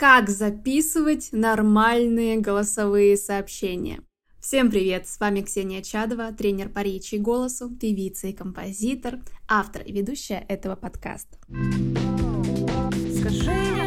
Как записывать нормальные голосовые сообщения? Всем привет! С вами Ксения Чадова, тренер по речи и голосу, певица и композитор, автор и ведущая этого подкаста. Скажи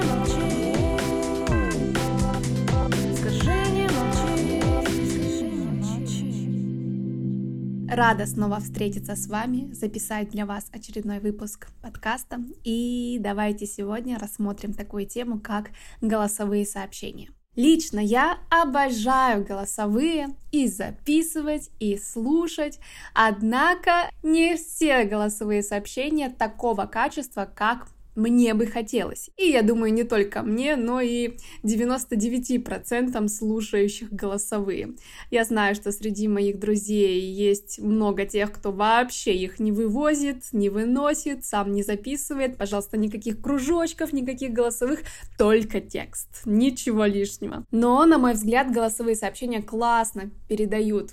Рада снова встретиться с вами, записать для вас очередной выпуск подкаста. И давайте сегодня рассмотрим такую тему, как голосовые сообщения. Лично я обожаю голосовые и записывать, и слушать, однако не все голосовые сообщения такого качества, как мне бы хотелось. И я думаю, не только мне, но и 99% слушающих голосовые. Я знаю, что среди моих друзей есть много тех, кто вообще их не вывозит, не выносит, сам не записывает. Пожалуйста, никаких кружочков, никаких голосовых, только текст. Ничего лишнего. Но, на мой взгляд, голосовые сообщения классно передают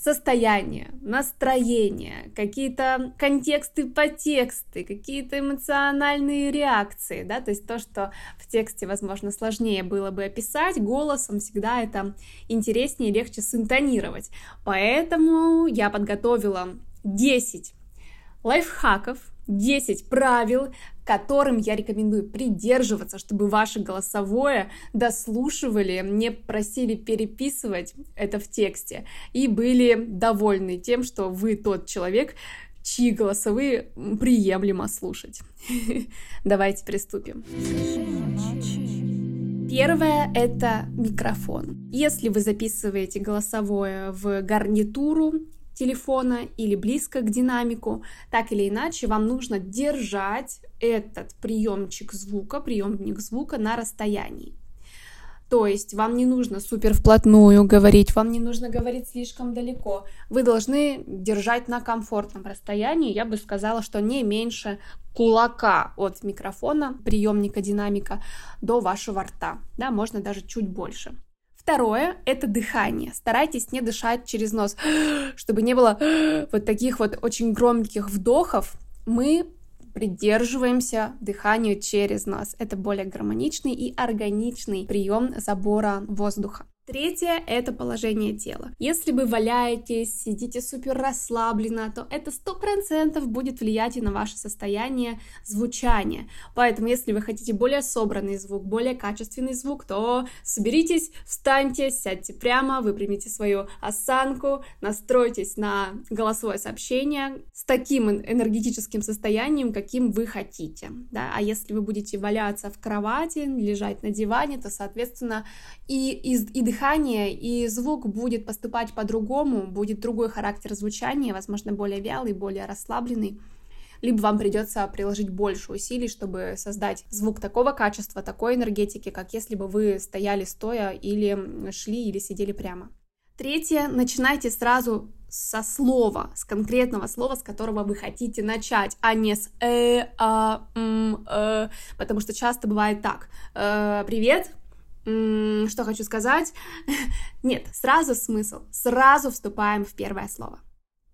состояние, настроение, какие-то контексты, подтексты, какие-то эмоциональные реакции, да, то есть то, что в тексте, возможно, сложнее было бы описать, голосом всегда это интереснее и легче синтонировать. Поэтому я подготовила 10 лайфхаков, 10 правил, которым я рекомендую придерживаться, чтобы ваше голосовое дослушивали, не просили переписывать это в тексте и были довольны тем, что вы тот человек, чьи голосовые приемлемо слушать. Давайте приступим. Первое — это микрофон. Если вы записываете голосовое в гарнитуру телефона или близко к динамику, так или иначе вам нужно держать этот приемчик звука, приемник звука на расстоянии. То есть вам не нужно супер вплотную говорить, вам не нужно говорить слишком далеко. Вы должны держать на комфортном расстоянии, я бы сказала, что не меньше кулака от микрофона, приемника динамика до вашего рта. Да, можно даже чуть больше. Второе – это дыхание. Старайтесь не дышать через нос, чтобы не было вот таких вот очень громких вдохов. Мы придерживаемся дыханию через нос. Это более гармоничный и органичный прием забора воздуха. Третье – это положение тела. Если вы валяетесь, сидите супер расслабленно, то это сто процентов будет влиять и на ваше состояние звучания. Поэтому, если вы хотите более собранный звук, более качественный звук, то соберитесь, встаньте, сядьте прямо, выпрямите свою осанку, настройтесь на голосовое сообщение с таким энергетическим состоянием, каким вы хотите. Да? А если вы будете валяться в кровати, лежать на диване, то, соответственно, и, и, и дыхание дыхание, и звук будет поступать по-другому, будет другой характер звучания, возможно, более вялый, более расслабленный либо вам придется приложить больше усилий, чтобы создать звук такого качества, такой энергетики, как если бы вы стояли стоя или шли или сидели прямо. Третье, начинайте сразу со слова, с конкретного слова, с которого вы хотите начать, а не с э, а, м, э, потому что часто бывает так. Э, привет, что хочу сказать? Нет, сразу смысл. Сразу вступаем в первое слово.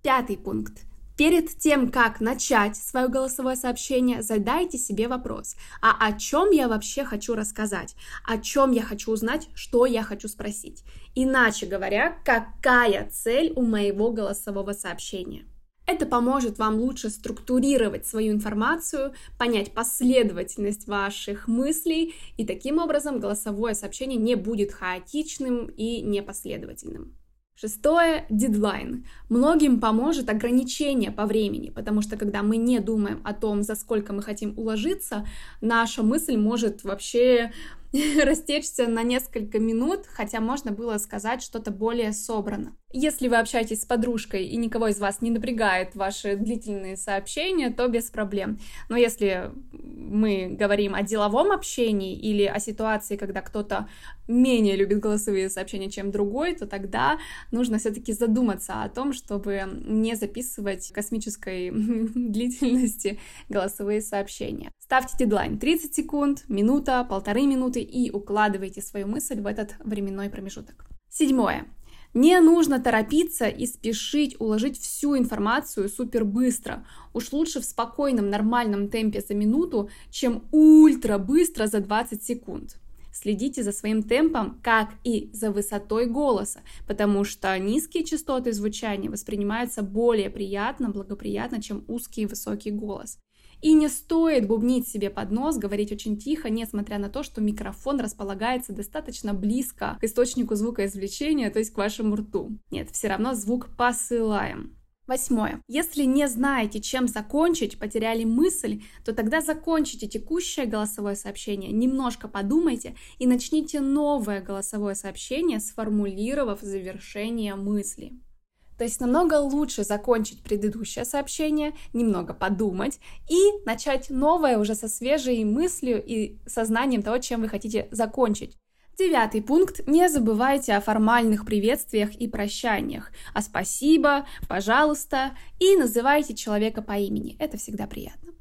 Пятый пункт. Перед тем, как начать свое голосовое сообщение, задайте себе вопрос, а о чем я вообще хочу рассказать, о чем я хочу узнать, что я хочу спросить. Иначе говоря, какая цель у моего голосового сообщения. Это поможет вам лучше структурировать свою информацию, понять последовательность ваших мыслей, и таким образом голосовое сообщение не будет хаотичным и непоследовательным. Шестое – дедлайн. Многим поможет ограничение по времени, потому что когда мы не думаем о том, за сколько мы хотим уложиться, наша мысль может вообще растечься на несколько минут, хотя можно было сказать что-то более собрано. Если вы общаетесь с подружкой и никого из вас не напрягает ваши длительные сообщения, то без проблем. Но если мы говорим о деловом общении или о ситуации, когда кто-то менее любит голосовые сообщения, чем другой, то тогда нужно все-таки задуматься о том, чтобы не записывать космической длительности голосовые сообщения. Ставьте дедлайн 30 секунд, минута, полторы минуты и укладывайте свою мысль в этот временной промежуток. Седьмое. Не нужно торопиться и спешить уложить всю информацию супер быстро. Уж лучше в спокойном, нормальном темпе за минуту, чем ультра быстро за 20 секунд. следите за своим темпом, как и за высотой голоса, потому что низкие частоты звучания воспринимаются более приятно, благоприятно, чем узкий и высокий голос. И не стоит бубнить себе под нос, говорить очень тихо, несмотря на то, что микрофон располагается достаточно близко к источнику звукоизвлечения, то есть к вашему рту. Нет, все равно звук посылаем. Восьмое. Если не знаете, чем закончить, потеряли мысль, то тогда закончите текущее голосовое сообщение, немножко подумайте и начните новое голосовое сообщение, сформулировав завершение мысли. То есть намного лучше закончить предыдущее сообщение, немного подумать и начать новое уже со свежей мыслью и сознанием того, чем вы хотите закончить. Девятый пункт. Не забывайте о формальных приветствиях и прощаниях, а спасибо, пожалуйста, и называйте человека по имени. Это всегда приятно.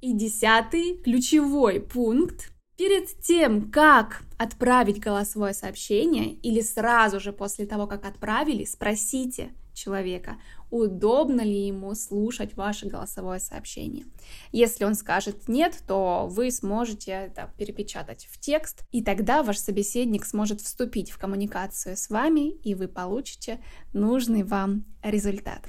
И десятый, ключевой пункт. Перед тем, как отправить голосовое сообщение или сразу же после того, как отправили, спросите человека, удобно ли ему слушать ваше голосовое сообщение. Если он скажет нет, то вы сможете это перепечатать в текст, и тогда ваш собеседник сможет вступить в коммуникацию с вами, и вы получите нужный вам результат.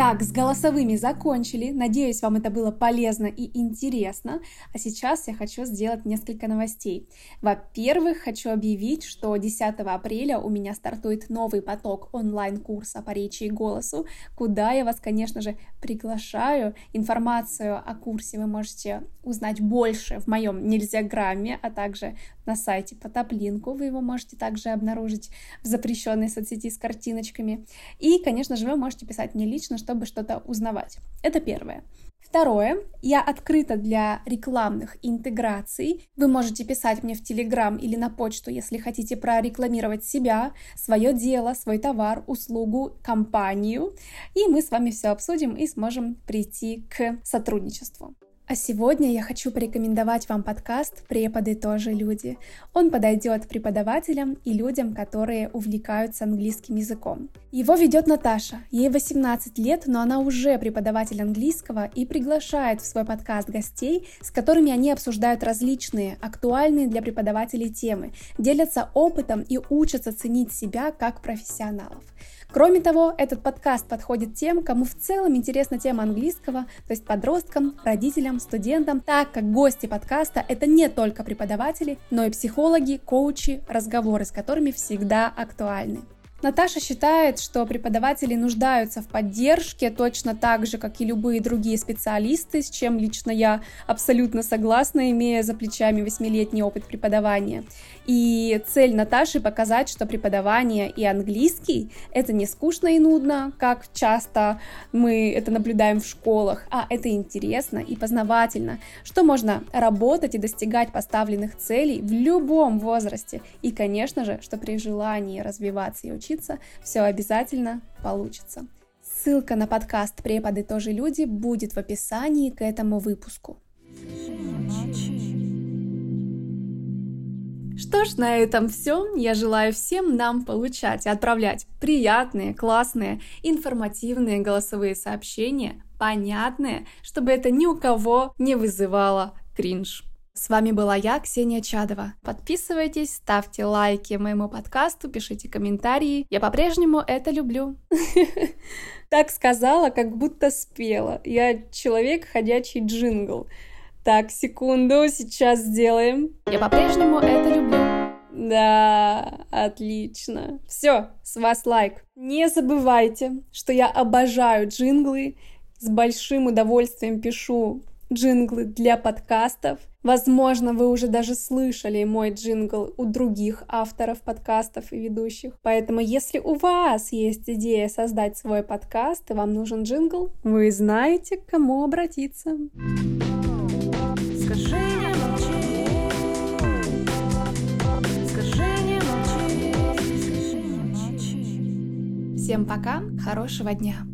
Так, с голосовыми закончили. Надеюсь, вам это было полезно и интересно. А сейчас я хочу сделать несколько новостей. Во-первых, хочу объявить, что 10 апреля у меня стартует новый поток онлайн-курса по речи и голосу, куда я вас, конечно же, приглашаю. Информацию о курсе вы можете узнать больше в моем нельзяграмме, а также на сайте Потоплинку. Вы его можете также обнаружить в запрещенной соцсети с картиночками. И, конечно же, вы можете писать мне лично, чтобы что-то узнавать. Это первое. Второе, я открыта для рекламных интеграций. Вы можете писать мне в Телеграм или на почту, если хотите прорекламировать себя, свое дело, свой товар, услугу, компанию. И мы с вами все обсудим и сможем прийти к сотрудничеству. А сегодня я хочу порекомендовать вам подкаст «Преподы тоже люди». Он подойдет преподавателям и людям, которые увлекаются английским языком. Его ведет Наташа. Ей 18 лет, но она уже преподаватель английского и приглашает в свой подкаст гостей, с которыми они обсуждают различные, актуальные для преподавателей темы, делятся опытом и учатся ценить себя как профессионалов. Кроме того, этот подкаст подходит тем, кому в целом интересна тема английского, то есть подросткам, родителям, студентам, так как гости подкаста это не только преподаватели, но и психологи, коучи, разговоры с которыми всегда актуальны. Наташа считает, что преподаватели нуждаются в поддержке точно так же, как и любые другие специалисты, с чем лично я абсолютно согласна, имея за плечами восьмилетний опыт преподавания. И цель Наташи показать, что преподавание и английский — это не скучно и нудно, как часто мы это наблюдаем в школах, а это интересно и познавательно, что можно работать и достигать поставленных целей в любом возрасте. И, конечно же, что при желании развиваться и учиться, все обязательно получится. Ссылка на подкаст «Преподы тоже люди» будет в описании к этому выпуску. Что ж, на этом все. Я желаю всем нам получать и отправлять приятные, классные, информативные голосовые сообщения, понятные, чтобы это ни у кого не вызывало кринж. С вами была я, Ксения Чадова. Подписывайтесь, ставьте лайки моему подкасту, пишите комментарии. Я по-прежнему это люблю. Так сказала, как будто спела. Я человек, ходячий джингл. Так, секунду, сейчас сделаем. Я по-прежнему это люблю. Да, отлично. Все, с вас лайк. Не забывайте, что я обожаю джинглы. С большим удовольствием пишу джинглы для подкастов. Возможно, вы уже даже слышали мой джингл у других авторов подкастов и ведущих. Поэтому, если у вас есть идея создать свой подкаст и вам нужен джингл, вы знаете, к кому обратиться. Всем пока, хорошего дня!